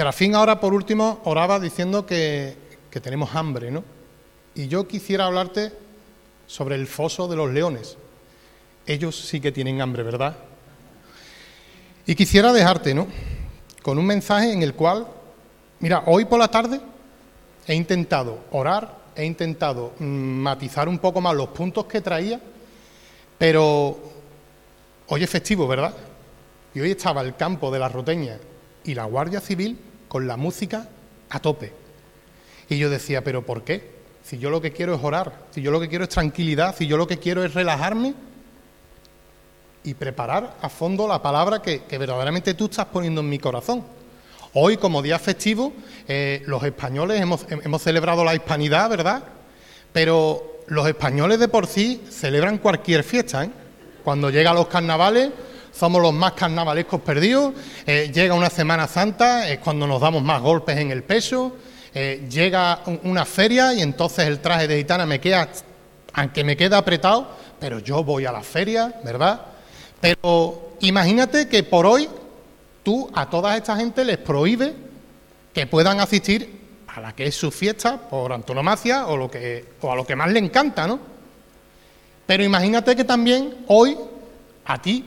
Serafín ahora por último oraba diciendo que, que tenemos hambre, ¿no? Y yo quisiera hablarte sobre el foso de los leones. Ellos sí que tienen hambre, ¿verdad? Y quisiera dejarte, ¿no? Con un mensaje en el cual, mira, hoy por la tarde he intentado orar, he intentado mm, matizar un poco más los puntos que traía, pero hoy es festivo, ¿verdad? Y hoy estaba el campo de la Roteña y la Guardia Civil con la música a tope. Y yo decía, ¿pero por qué? Si yo lo que quiero es orar, si yo lo que quiero es tranquilidad, si yo lo que quiero es relajarme y preparar a fondo la palabra que, verdaderamente tú estás poniendo en mi corazón. Hoy, como día festivo, eh, los españoles hemos, hemos celebrado la hispanidad, ¿verdad? Pero los españoles de por sí celebran cualquier fiesta. ¿eh? Cuando llegan los carnavales, somos los más carnavalescos perdidos. Eh, llega una Semana Santa, es cuando nos damos más golpes en el peso. llega una feria y entonces el traje de gitana me queda, aunque me queda apretado, pero yo voy a la feria, ¿verdad? Pero imagínate que por hoy tú a toda esta gente les prohíbe que puedan asistir a la que es su fiesta por antonomasia o, lo que, o a lo que más le encanta, ¿no? Pero imagínate que también hoy a ti,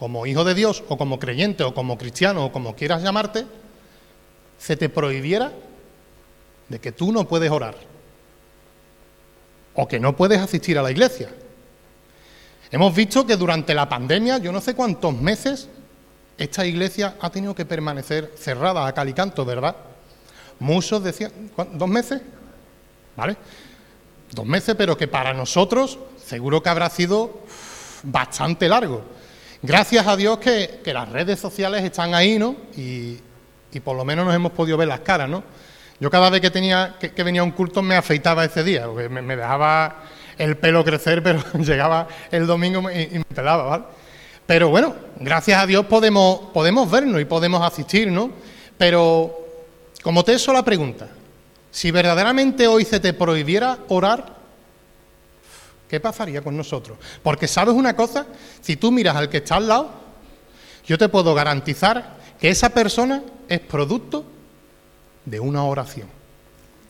como hijo de Dios o como creyente o como cristiano o como quieras llamarte, se te prohibiera de que tú no puedes orar o que no puedes asistir a la iglesia Hemos visto que durante la pandemia, yo no sé cuántos meses, esta iglesia ha tenido que permanecer cerrada a calicanto, ¿verdad? Muchos decían, ¿dos meses? ¿Vale? Dos meses, pero que para nosotros seguro que habrá sido bastante largo. Gracias a Dios que, las redes sociales están ahí, ¿no? Y, por lo menos nos hemos podido ver las caras, ¿no? Yo cada vez que tenía que, venía a un culto me afeitaba ese día, porque me dejaba el pelo crecer, pero llegaba el domingo y, me pelaba, ¿vale? Pero bueno, gracias a Dios podemos, podemos vernos y podemos asistir, ¿no? Pero, como te he hecho la pregunta, si verdaderamente hoy se te prohibiera orar, ¿qué pasaría con nosotros? Porque sabes una cosa, si tú miras al que está al lado, yo te puedo garantizar que esa persona es producto de una oración.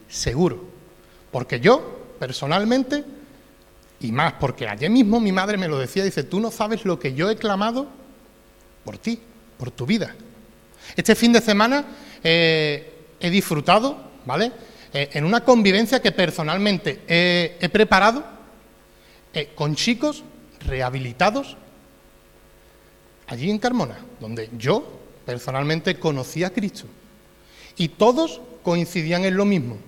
Seguro. Porque yo, personalmente, y más, porque ayer mismo mi madre me lo decía, dice, tú no sabes lo que yo he clamado por ti, por tu vida. Este fin de semana eh, he disfrutado, ¿vale? Eh, en una convivencia que personalmente he, preparado eh, con chicos rehabilitados allí en Carmona, donde yo personalmente conocí a Cristo. Y todos coincidían en lo mismo.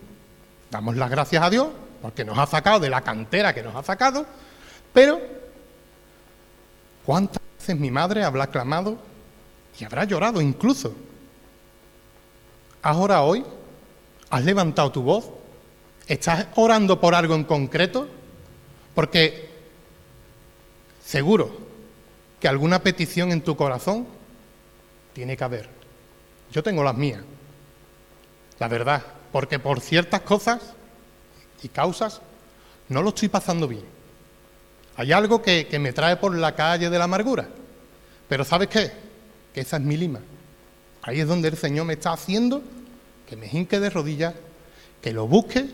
Damos las gracias a Dios porque nos ha sacado de la cantera que nos ha sacado, pero ¿cuántas veces mi madre habrá clamado y habrá llorado incluso? ¿Has orado hoy? ¿Has levantado tu voz? ¿Estás orando por algo en concreto? Porque seguro que alguna petición en tu corazón tiene que haber. Yo tengo las mías, la verdad, porque por ciertas cosas y causas, no lo estoy pasando bien. Hay algo que, me trae por la calle de la amargura. Pero ¿sabes qué? Que esa es mi lima. Ahí es donde el Señor me está haciendo que me hinque de rodillas, que lo busque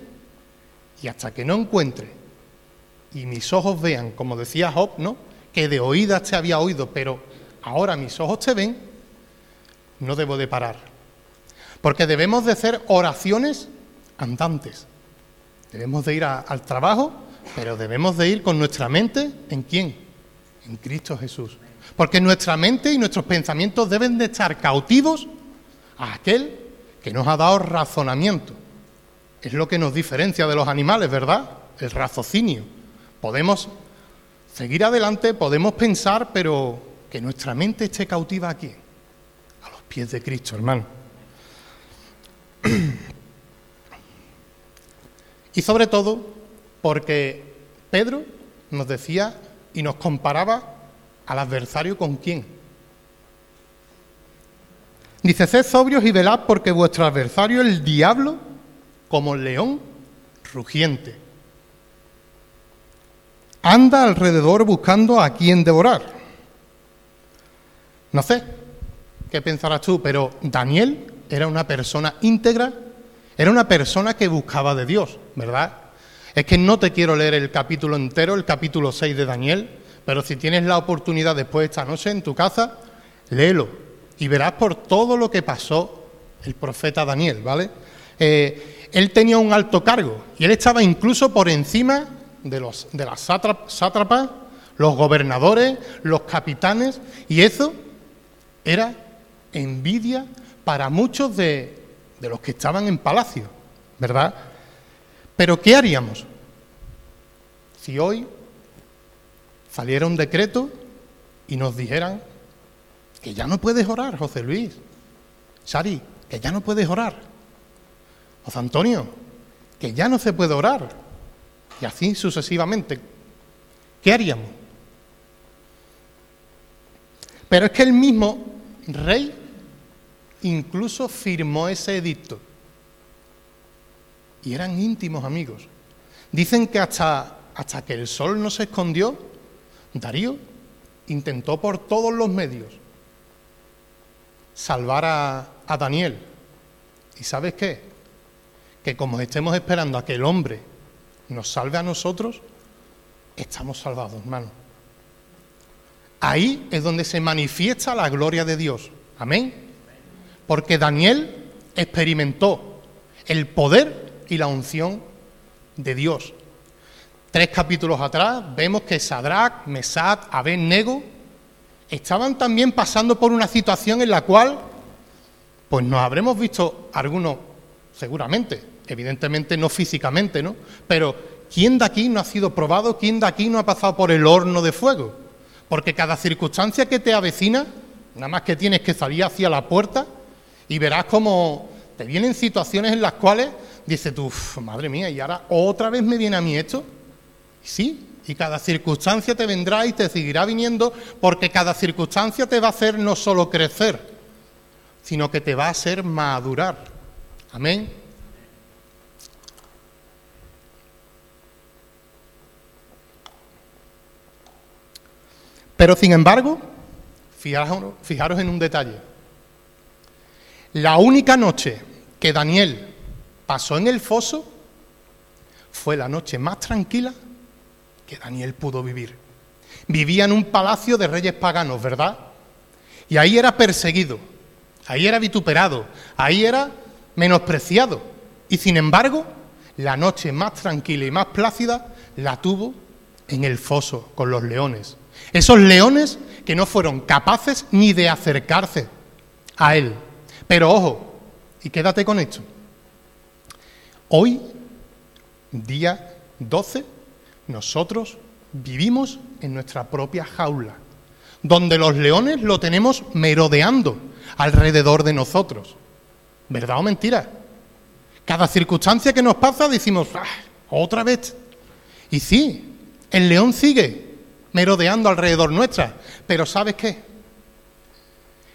y hasta que no encuentre y mis ojos vean, como decía Job, ¿no? Que de oídas te había oído, pero ahora mis ojos te ven, no debo de parar. Porque debemos de hacer oraciones andantes. Debemos de ir al trabajo, pero debemos de ir con nuestra mente en quién? En Cristo Jesús. Porque nuestra mente y nuestros pensamientos deben de estar cautivos a aquel que nos ha dado razonamiento. Es lo que nos diferencia de los animales, ¿verdad? El raciocinio. Podemos seguir adelante, podemos pensar, pero que nuestra mente esté cautiva aquí, a los pies de Cristo, hermano. Y sobre todo porque Pedro nos decía y nos comparaba al adversario con quién. Dice, sed sobrios y velad porque vuestro adversario, el diablo, como león rugiente, anda alrededor buscando a quien devorar. No sé qué pensarás tú, pero Daniel era una persona íntegra, era una persona que buscaba de Dios, ¿verdad? Es que no te quiero leer el capítulo entero, el capítulo 6 de Daniel, pero si tienes la oportunidad después esta noche en tu casa, léelo y verás por todo lo que pasó el profeta Daniel, ¿vale? Eh, él tenía un alto cargo y él estaba incluso por encima de, los, de las sátrapas, los gobernadores, los capitanes, y eso era envidia para muchos de, de los que estaban en palacio, ¿verdad? Pero ¿qué haríamos si hoy saliera un decreto y nos dijeran que ya no puedes orar, José Luis, Sari, que ya no puedes orar, José Antonio, que ya no se puede orar, y así sucesivamente. ¿Qué haríamos? Pero es que el mismo rey incluso firmó ese edicto. Y eran íntimos amigos. Dicen que hasta, hasta que el sol no se escondió, Darío intentó por todos los medios salvar a, a Daniel. ¿Y sabes qué? Que como estemos esperando a que el hombre nos salve a nosotros, estamos salvados, hermano. Ahí es donde se manifiesta la gloria de Dios. Amén. Porque Daniel experimentó el poder y la unción de Dios. Tres capítulos atrás vemos que Sadrach, Mesad, Abed-Nego estaban también pasando por una situación en la cual, pues nos habremos visto algunos, seguramente, evidentemente no físicamente, ¿no? Pero ¿quién de aquí no ha sido probado? ¿Quién de aquí no ha pasado por el horno de fuego? Porque cada circunstancia que te avecina, nada más que tienes que salir hacia la puerta y verás cómo te vienen situaciones en las cuales dices tú, madre mía, y ahora otra vez me viene a mí esto. sí, y cada circunstancia te vendrá y te seguirá viniendo porque cada circunstancia te va a hacer no solo crecer, sino que te va a hacer madurar. Amén. Pero sin embargo, fijaros, en un detalle. La única noche que Daniel pasó en el foso fue la noche más tranquila que Daniel pudo vivir. Vivía en un palacio de reyes paganos, ¿verdad? Y ahí era perseguido, ahí era vituperado, ahí era menospreciado. Y sin embargo, la noche más tranquila y más plácida la tuvo en el foso con los leones. Esos leones que no fueron capaces ni de acercarse a Él. Pero ojo, y quédate con esto. Hoy, día 12, nosotros vivimos en nuestra propia jaula, donde los leones lo tenemos merodeando alrededor de nosotros. ¿Verdad o mentira? Cada circunstancia que nos pasa decimos, ah, otra vez. Y sí, el león sigue, merodeando alrededor nuestra. Pero ¿sabes qué?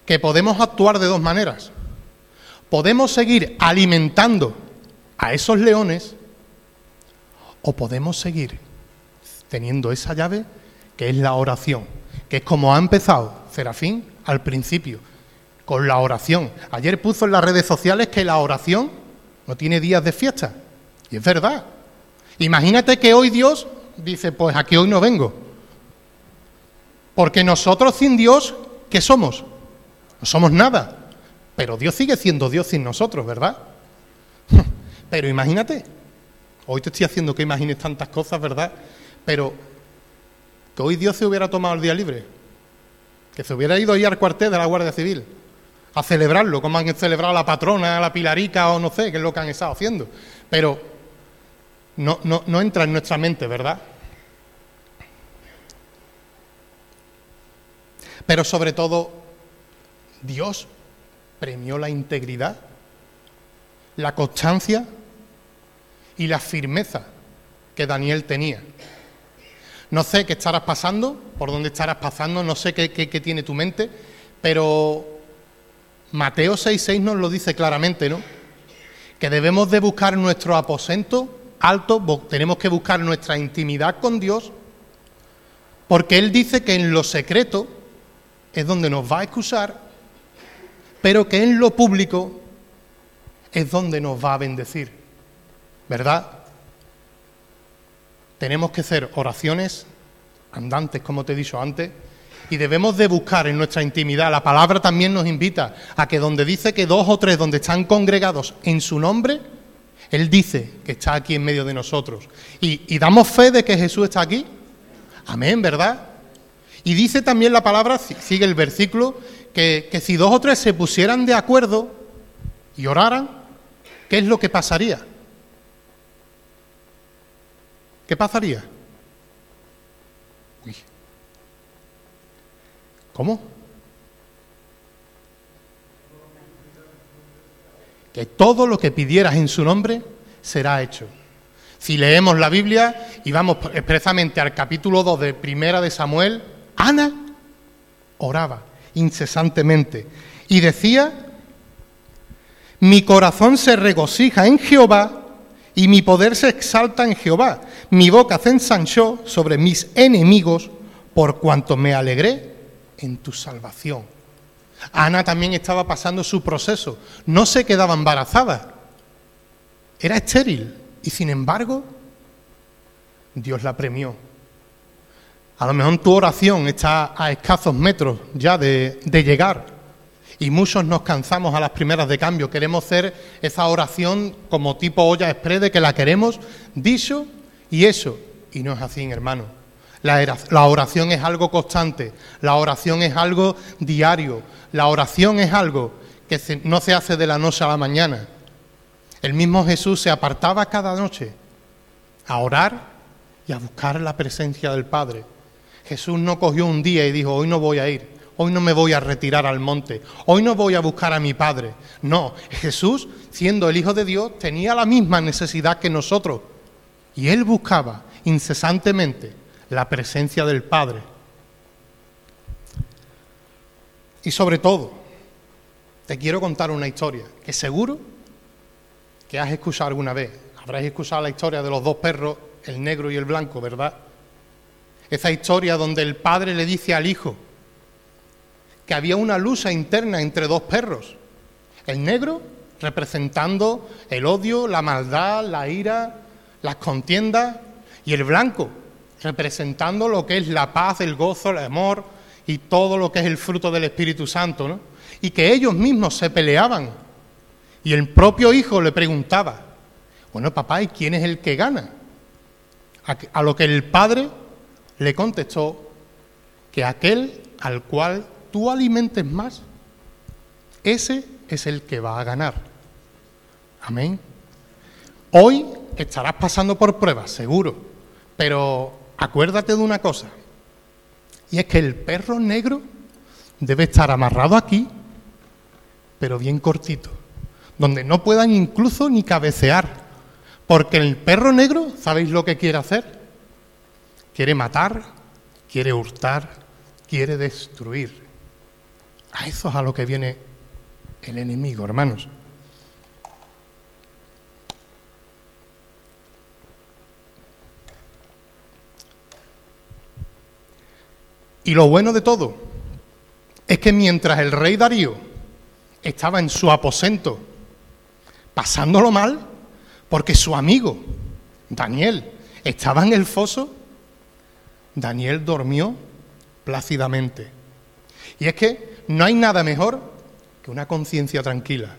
Que podemos actuar de dos maneras. Podemos seguir alimentando a esos leones o podemos seguir teniendo esa llave que es la oración, que es como ha empezado Serafín al principio, con la oración. Ayer puso en las redes sociales que la oración no tiene días de fiesta. Y es verdad. Imagínate que hoy Dios dice, pues aquí hoy no vengo. Porque nosotros sin Dios, ¿qué somos? No somos nada. Pero Dios sigue siendo Dios sin nosotros, ¿verdad? Pero imagínate, hoy te estoy haciendo que imagines tantas cosas, ¿verdad? Pero que hoy Dios se hubiera tomado el día libre, que se hubiera ido ahí al cuartel de la Guardia Civil a celebrarlo, como han celebrado la patrona, la pilarica o no sé, qué es lo que han estado haciendo. Pero no, no, no entra en nuestra mente, ¿verdad? Pero sobre todo, Dios premió la integridad, la constancia y la firmeza que Daniel tenía. No sé qué estarás pasando, por dónde estarás pasando, no sé qué, tiene tu mente, pero Mateo 6.6 nos lo dice claramente, ¿no? Que debemos de buscar nuestro aposento alto, tenemos que buscar nuestra intimidad con Dios, porque Él dice que en lo secreto es donde nos va a excusar, pero que en lo público es donde nos va a bendecir, ¿verdad? Tenemos que hacer oraciones andantes, como te he dicho antes, y debemos de buscar en nuestra intimidad. La palabra también nos invita a que donde dice que dos o tres, donde están congregados en su nombre, Él dice que está aquí en medio de nosotros. Y, y damos fe de que Jesús está aquí. Amén, ¿verdad? Y dice también la palabra, sigue el versículo, que, que si dos o tres se pusieran de acuerdo y oraran, ¿qué es lo que pasaría? ¿Qué pasaría? ¿Cómo? Que todo lo que pidieras en su nombre será hecho. Si leemos la Biblia y vamos expresamente al capítulo 2 de Primera de Samuel, Ana oraba incesantemente y decía, mi corazón se regocija en Jehová y mi poder se exalta en Jehová. Mi boca se ensanchó sobre mis enemigos por cuanto me alegré en tu salvación. Ana también estaba pasando su proceso. No se quedaba embarazada. Era estéril. Y sin embargo, Dios la premió. A lo mejor tu oración está a escasos metros ya de, llegar. Y muchos nos cansamos a las primeras de cambio. Queremos hacer esa oración como tipo olla express de que la queremos dicho y eso. Y no es así, hermano. La oración es algo constante, la oración es algo diario, la oración es algo que no se hace de la noche a la mañana. El mismo Jesús se apartaba cada noche a orar y a buscar la presencia del Padre. Jesús no cogió un día y dijo, hoy no voy a ir, hoy no me voy a retirar al monte, hoy no voy a buscar a mi Padre. No, Jesús, siendo el Hijo de Dios, tenía la misma necesidad que nosotros. Y él buscaba incesantemente la presencia del Padre. Y sobre todo, te quiero contar una historia que seguro que has escuchado alguna vez. Habrás escuchado la historia de los dos perros, el negro y el blanco, ¿verdad? Esa historia donde el padre le dice al hijo que había una lucha interna entre dos perros. El negro representando el odio, la maldad, la ira, las contiendas, y el blanco representando lo que es la paz, el gozo, el amor y todo lo que es el fruto del Espíritu Santo, ¿no? Y que ellos mismos se peleaban. Y el propio hijo le preguntaba, bueno, papá, ¿y quién es el que gana? A, lo que el padre le contestó que aquel al cual tú alimentes más, ese es el que va a ganar. Amén. Hoy estarás pasando por pruebas, seguro, pero acuérdate de una cosa, y es que el perro negro debe estar amarrado aquí, pero bien cortito, donde no puedan incluso ni cabecear, porque el perro negro, ¿sabéis lo que quiere hacer? Quiere matar, quiere hurtar, quiere destruir. A eso es a lo que viene el enemigo, hermanos. Y lo bueno de todo es que mientras el rey Darío estaba en su aposento pasándolo mal, porque su amigo Daniel estaba en el foso, Daniel durmió plácidamente. Y es que no hay nada mejor que una conciencia tranquila.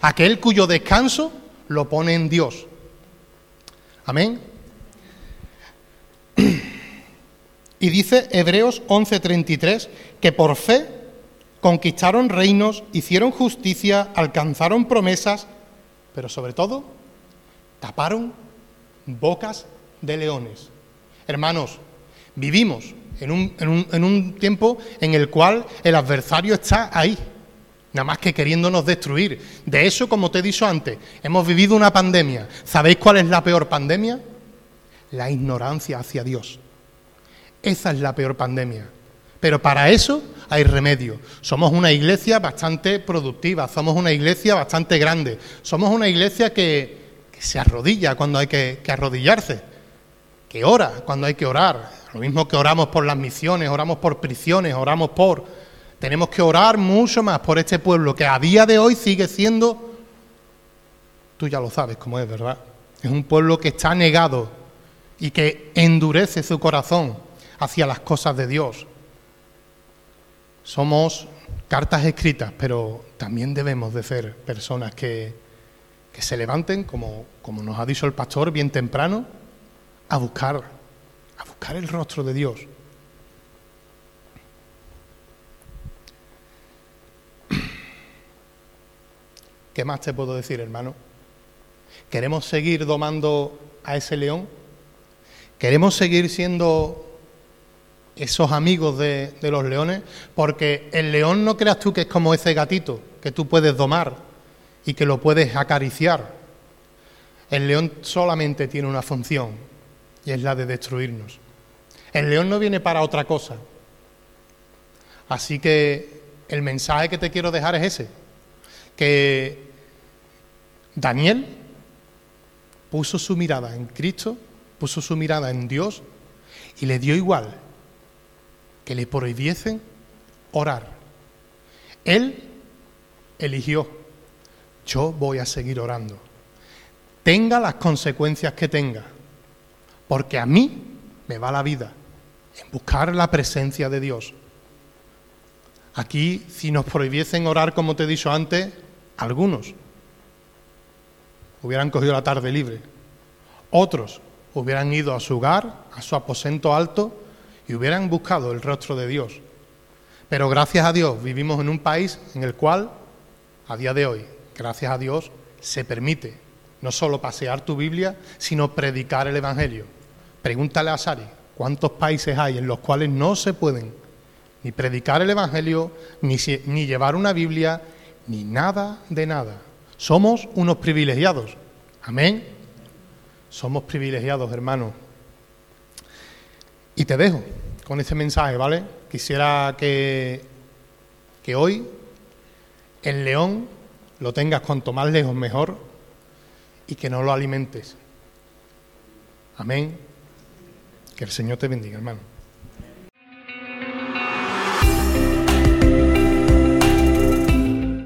Aquel cuyo descanso lo pone en Dios. Amén. Y dice Hebreos 11:33 que por fe conquistaron reinos, hicieron justicia, alcanzaron promesas, pero sobre todo taparon bocas de leones. Hermanos, vivimos en un, tiempo en el cual el adversario está ahí, nada más que queriéndonos destruir. De eso, como te he dicho antes, hemos vivido una pandemia. ¿Sabéis cuál es la peor pandemia? La ignorancia hacia Dios. Esa es la peor pandemia. Pero para eso hay remedio. Somos una iglesia bastante productiva, somos una iglesia bastante grande, somos una iglesia que, se arrodilla cuando hay que arrodillarse, que ora cuando hay que orar. Lo mismo que oramos por las misiones, oramos por prisiones, oramos por... Tenemos que orar mucho más por este pueblo que a día de hoy sigue siendo tú ya lo sabes cómo es, ¿verdad? Es un pueblo que está negado y que endurece su corazón hacia las cosas de Dios. Somos cartas escritas, pero también debemos de ser personas que, que se levanten, como, como nos ha dicho el pastor bien temprano, a buscar, a buscar el rostro de Dios. ¿Qué más te puedo decir, hermano? ¿Queremos seguir domando a ese león? ¿Queremos seguir siendo esos amigos de, de, los leones? Porque el león no creas tú que es como ese gatito que tú puedes domar y que lo puedes acariciar. El león solamente tiene una función y es la de destruirnos. El león no viene para otra cosa. Así que el mensaje que te quiero dejar es ese, que Daniel puso su mirada en Cristo, puso su mirada en Dios y le dio igual que le prohibiesen orar. Él eligió, yo voy a seguir orando, tenga las consecuencias que tenga, porque a mí me va la vida en buscar la presencia de Dios. Aquí, si nos prohibiesen orar, como te he dicho antes, algunos hubieran cogido la tarde libre. Otros hubieran ido a su hogar, a su aposento alto, y hubieran buscado el rostro de Dios. Pero gracias a Dios vivimos en un país en el cual, a día de hoy, gracias a Dios, se permite no solo pasear tu Biblia, sino predicar el Evangelio. Pregúntale a Sari, ¿cuántos países hay en los cuales no se pueden ni predicar el Evangelio, ni, ni llevar una Biblia, ni nada de nada? Somos unos privilegiados. Amén. Somos privilegiados, hermano. Y te dejo con ese mensaje, ¿vale? Quisiera que, que hoy el león lo tengas cuanto más lejos mejor y que no lo alimentes. Amén. Que el Señor te bendiga, hermano.